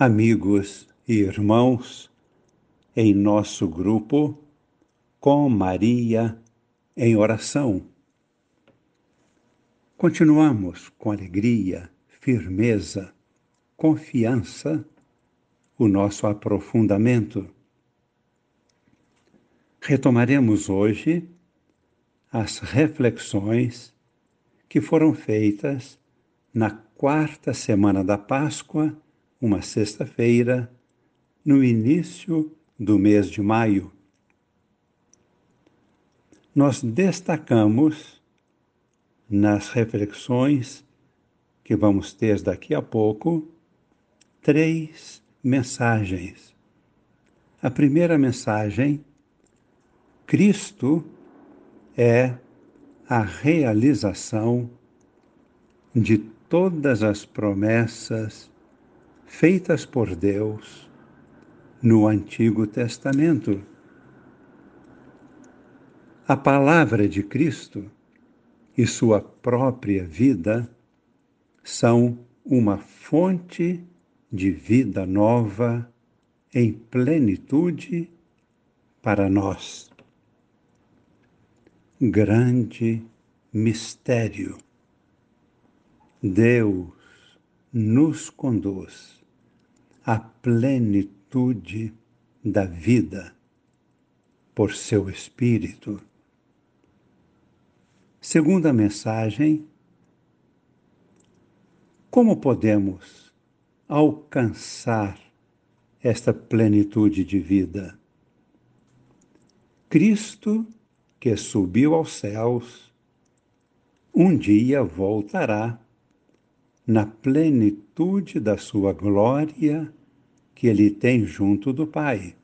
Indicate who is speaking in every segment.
Speaker 1: amigos e irmãos, em nosso grupo com Maria em oração. Continuamos com alegria, firmeza, confiança o nosso aprofundamento. Retomaremos hoje as reflexões que foram feitas na quarta semana da Páscoa uma sexta-feira, no início do mês de maio. Nós destacamos nas reflexões que vamos ter daqui a pouco três mensagens. A primeira mensagem: Cristo é a realização de todas as promessas feitas por Deus no Antigo Testamento. A palavra de Cristo e sua própria vida são uma fonte de vida nova em plenitude para nós. Grande mistério. Deus nos conduz a plenitude da vida por seu Espírito. Segunda mensagem: como podemos alcançar esta plenitude de vida? Cristo, que subiu aos céus, um dia voltará na plenitude da sua glória que ele tem junto do Pai.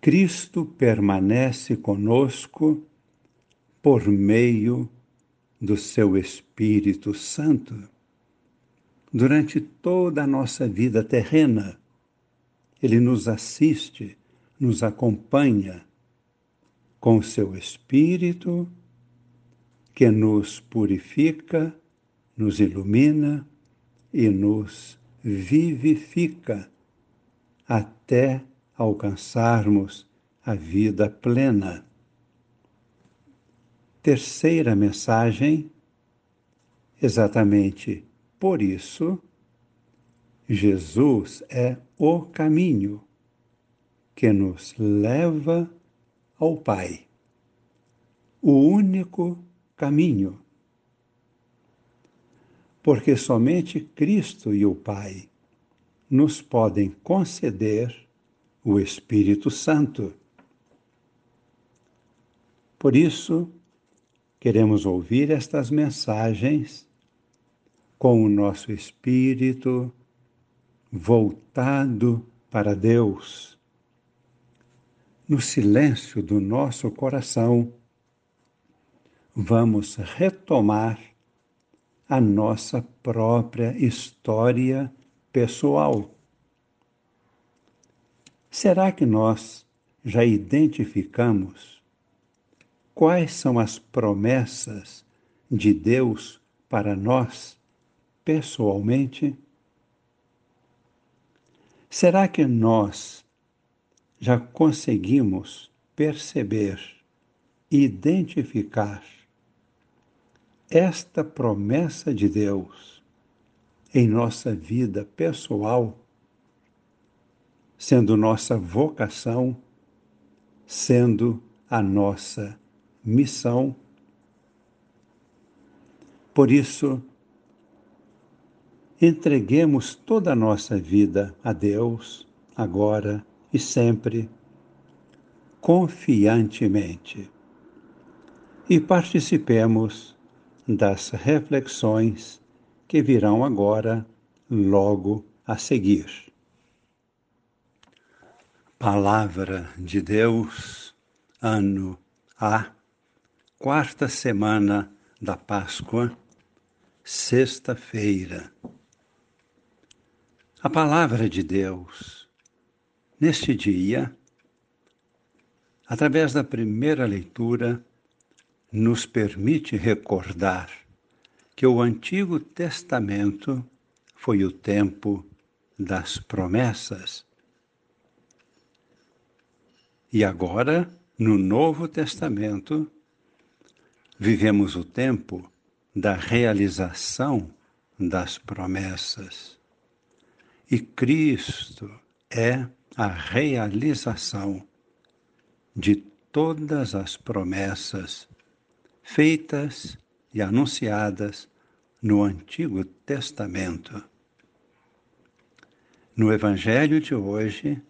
Speaker 1: Cristo permanece conosco por meio do seu Espírito Santo. Durante toda a nossa vida terrena, ele nos assiste, nos acompanha com o seu Espírito, que nos purifica, nos ilumina e nos vivifica até alcançarmos a vida plena. Terceira mensagem, exatamente por isso, Jesus é o caminho que nos leva ao Pai. O único caminho porque somente Cristo e o Pai nos podem conceder o Espírito Santo. Por isso, queremos ouvir estas mensagens com o nosso espírito voltado para Deus. No silêncio do nosso coração, vamos retomar a nossa própria história pessoal. Será que nós já identificamos quais são as promessas de Deus para nós pessoalmente? Será que nós já conseguimos perceber, identificar esta promessa de Deus em nossa vida pessoal, sendo nossa vocação, sendo a nossa missão. Por isso, entreguemos toda a nossa vida a Deus, agora e sempre, confiantemente, e participemos das reflexões que virão agora, logo a seguir. Palavra de Deus, ano A, quarta semana da Páscoa, sexta-feira. A palavra de Deus, neste dia, através da primeira leitura, nos permite recordar que o Antigo Testamento foi o tempo das promessas. E agora, no Novo Testamento, vivemos o tempo da realização das promessas. E Cristo é a realização de todas as promessas feitas e anunciadas no Antigo Testamento. No Evangelho de hoje,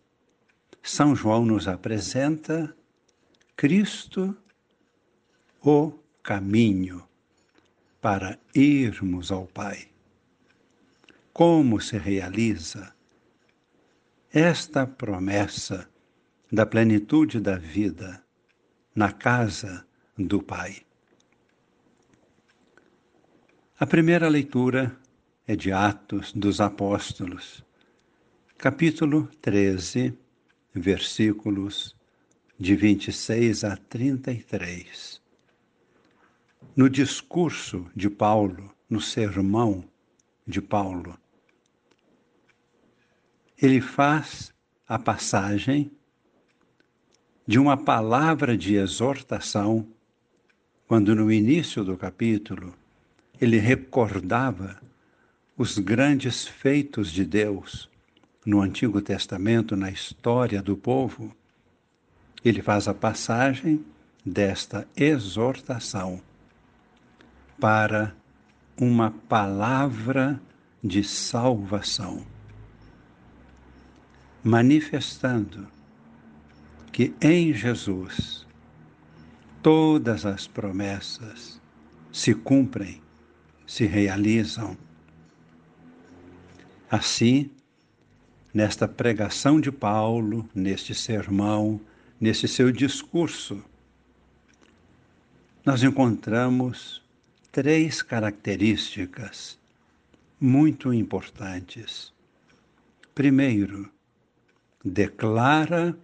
Speaker 1: São João nos apresenta Cristo, o caminho para irmos ao Pai. Como se realiza esta promessa da plenitude da vida na casa do Pai? A primeira leitura é de Atos dos Apóstolos, capítulo 13, versículos de 26 a 33. No discurso de Paulo, no sermão de Paulo, ele faz a passagem de uma palavra de exortação, quando no início do capítulo ele recordava os grandes feitos de Deus no Antigo Testamento, na história do povo, ele faz a passagem desta exortação para uma palavra de salvação, manifestando que em Jesus todas as promessas se cumprem se realizam. Assim, nesta pregação de Paulo, neste sermão, neste seu discurso, nós encontramos três características muito importantes. Primeiro, declara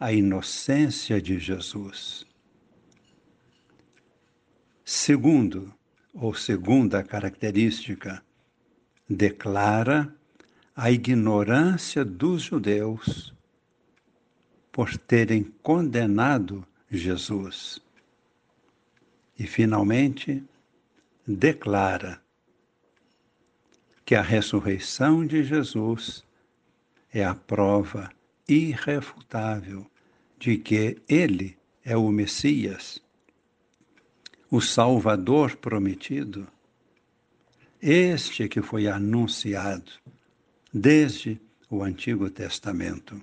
Speaker 1: a inocência de Jesus. Segundo, ou segunda característica, declara a ignorância dos judeus por terem condenado Jesus. E, finalmente, declara que a ressurreição de Jesus é a prova irrefutável de que ele é o Messias o Salvador prometido, este que foi anunciado desde o Antigo Testamento.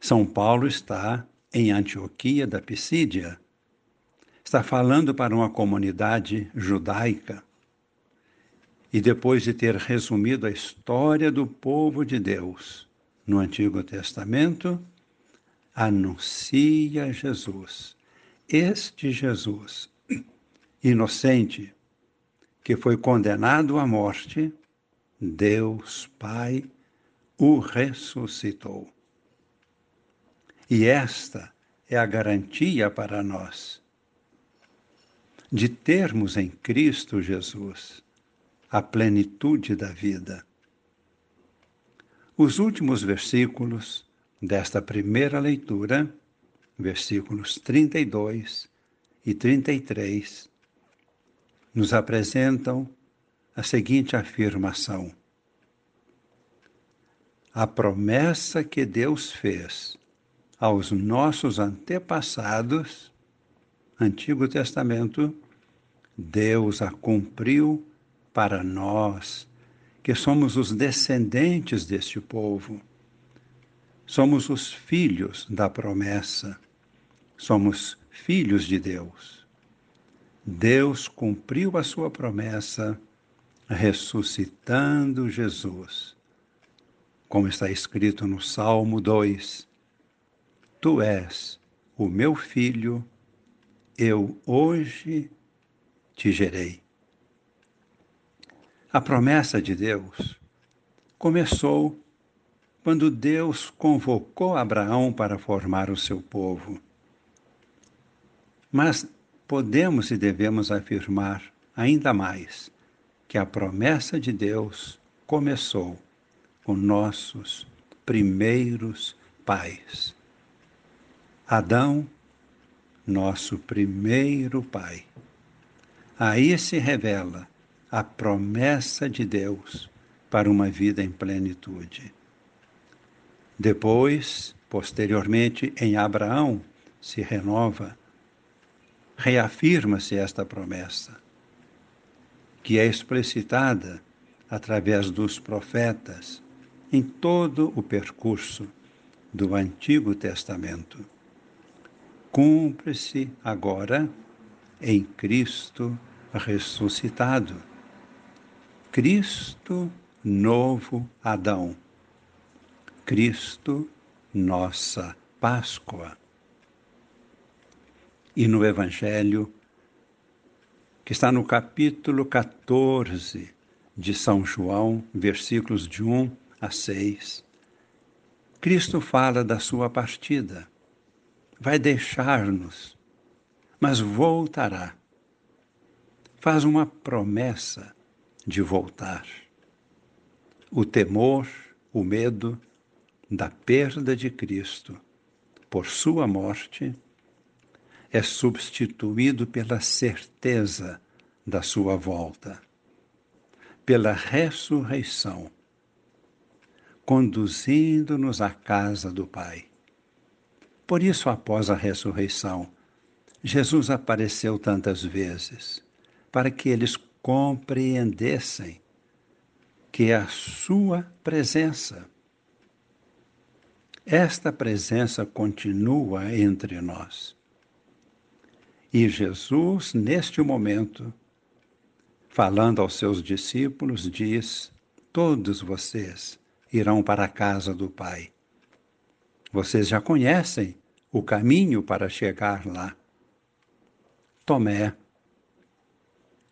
Speaker 1: São Paulo está em Antioquia da Pisídia, está falando para uma comunidade judaica. E depois de ter resumido a história do povo de Deus no Antigo Testamento, anuncia Jesus este Jesus, inocente, que foi condenado à morte, Deus Pai o ressuscitou. E esta é a garantia para nós de termos em Cristo Jesus a plenitude da vida. Os últimos versículos desta primeira leitura versículos 32 e 33, nos apresentam a seguinte afirmação: A promessa que Deus fez aos nossos antepassados, Antigo Testamento, Deus a cumpriu para nós, que somos os descendentes deste povo. Somos os filhos da promessa somos filhos de Deus. Deus cumpriu a sua promessa ressuscitando Jesus. Como está escrito no Salmo 2: Tu és o meu filho, eu hoje te gerei. A promessa de Deus começou quando Deus convocou Abraão para formar o seu povo. Mas podemos e devemos afirmar ainda mais que a promessa de Deus começou com nossos primeiros pais. Adão, nosso primeiro pai. Aí se revela a promessa de Deus para uma vida em plenitude. Depois, posteriormente, em Abraão, se renova, reafirma-se esta promessa, que é explicitada através dos profetas em todo o percurso do Antigo Testamento. Cumpre-se agora em Cristo ressuscitado. Cristo, novo Adão. Cristo, nossa Páscoa. E no Evangelho, que está no capítulo 14 de São João, versículos de 1 a 6, Cristo fala da sua partida. Vai deixar-nos, mas voltará. Faz uma promessa de voltar. O temor, o medo, da perda de Cristo por sua morte é substituído pela certeza da sua volta, pela ressurreição, conduzindo-nos à casa do Pai. Por isso, após a ressurreição, Jesus apareceu tantas vezes, para que eles compreendessem que a sua presença esta presença continua entre nós. E Jesus, neste momento, falando aos seus discípulos, diz: Todos vocês irão para a casa do Pai. Vocês já conhecem o caminho para chegar lá. Tomé,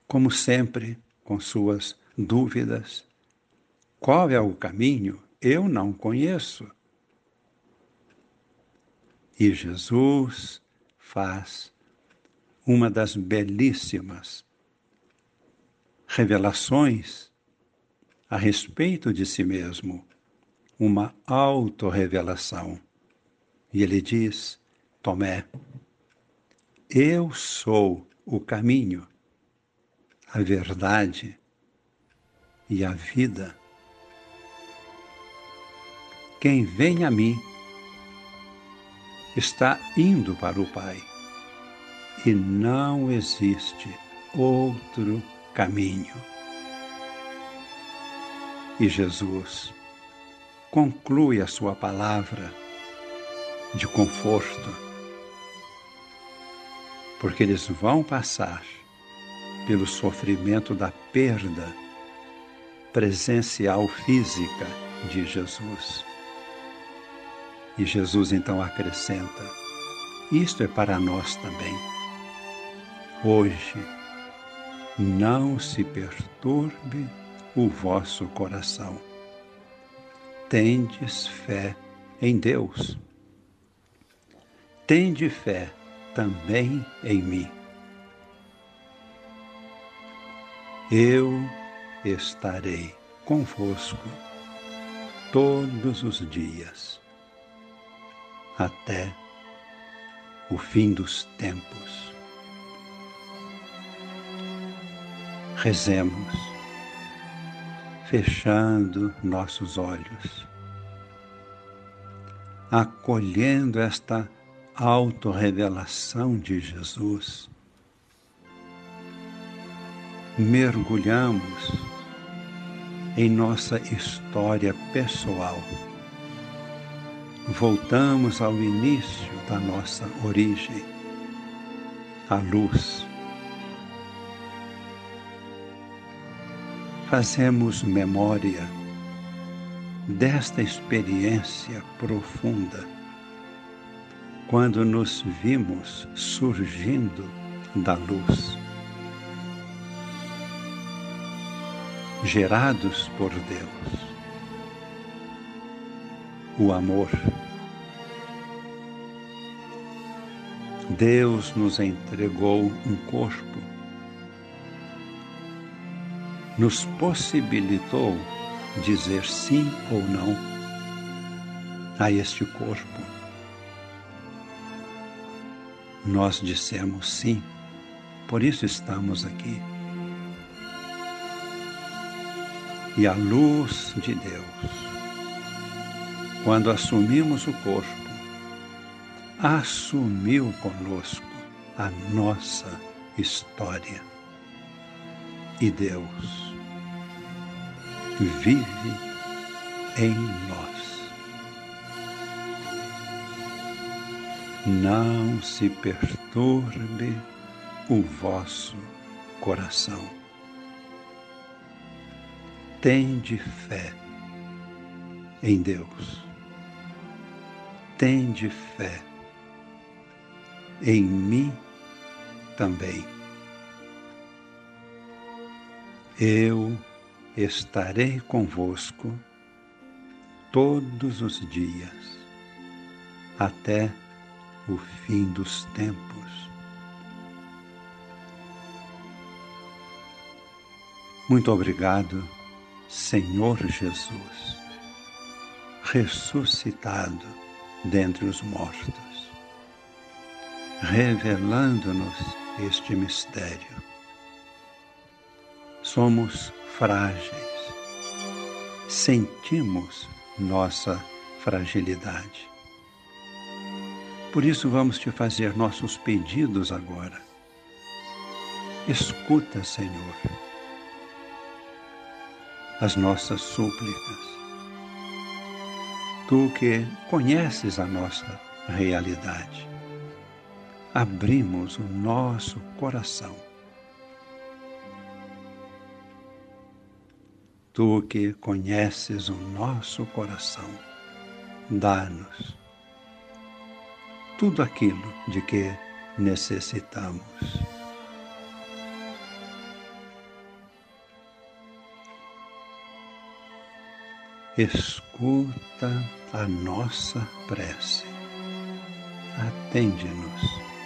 Speaker 1: como sempre, com suas dúvidas: qual é o caminho? Eu não conheço. E Jesus faz uma das belíssimas revelações a respeito de si mesmo, uma autorrevelação. E ele diz: Tomé, eu sou o caminho, a verdade e a vida. Quem vem a mim está indo para o Pai. E não existe outro caminho. E Jesus conclui a sua palavra de conforto, porque eles vão passar pelo sofrimento da perda presencial física de Jesus. E Jesus então acrescenta: Isto é para nós também. Hoje, não se perturbe o vosso coração. Tendes fé em Deus. Tende fé também em mim. Eu estarei convosco todos os dias até o fim dos tempos. Rezemos, fechando nossos olhos, acolhendo esta autorrevelação de Jesus. Mergulhamos em nossa história pessoal voltamos ao início da nossa origem, a luz. Fazemos memória desta experiência profunda, quando nos vimos surgindo da luz, gerados por Deus o amor. Deus nos entregou um corpo nos possibilitou dizer sim ou não a este corpo. Nós dissemos sim, por isso estamos aqui. E a luz de Deus, quando assumimos o corpo, assumiu conosco a nossa história. E Deus vive em nós. Não se perturbe o vosso coração. Tende fé em Deus. Tende fé em mim também. Eu estarei convosco todos os dias, até o fim dos tempos. Muito obrigado, Senhor Jesus, ressuscitado dentre os mortos, revelando-nos este mistério. Somos frágeis, sentimos nossa fragilidade. Por isso vamos te fazer nossos pedidos agora. Escuta, Senhor, as nossas súplicas. Tu que conheces a nossa realidade abrimos o nosso coração. Tu que conheces o nosso coração, dá-nos tudo aquilo de que necessitamos. Escuta a nossa prece, atende-nos.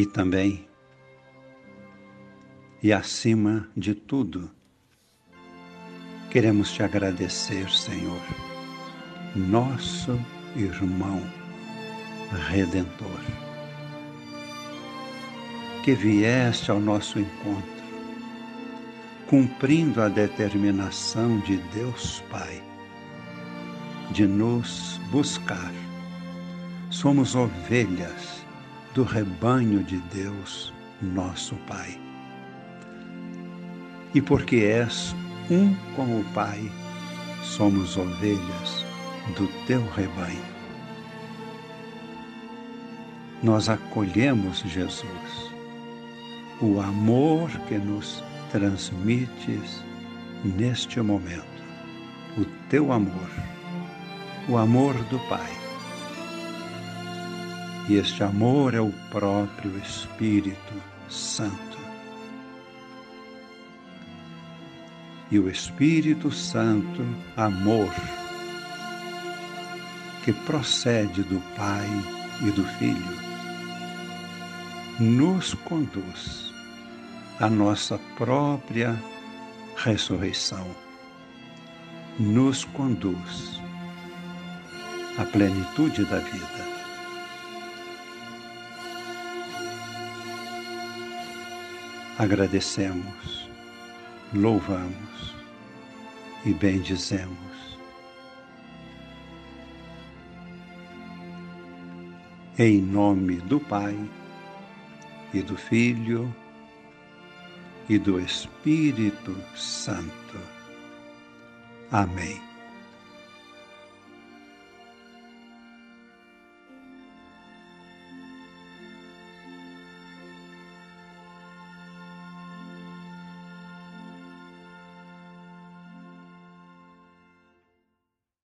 Speaker 1: E também, e acima de tudo, queremos te agradecer, Senhor, nosso irmão redentor, que vieste ao nosso encontro, cumprindo a determinação de Deus Pai de nos buscar. Somos ovelhas do rebanho de Deus, nosso Pai. E porque és um com o Pai, somos ovelhas do teu rebanho. Nós acolhemos Jesus, o amor que nos transmites neste momento, o teu amor, o amor do Pai e este amor é o próprio Espírito Santo. E o Espírito Santo, amor, que procede do Pai e do Filho, nos conduz à nossa própria ressurreição, nos conduz à plenitude da vida. Agradecemos, louvamos e bendizemos. Em nome do Pai e do Filho e do Espírito Santo. Amém.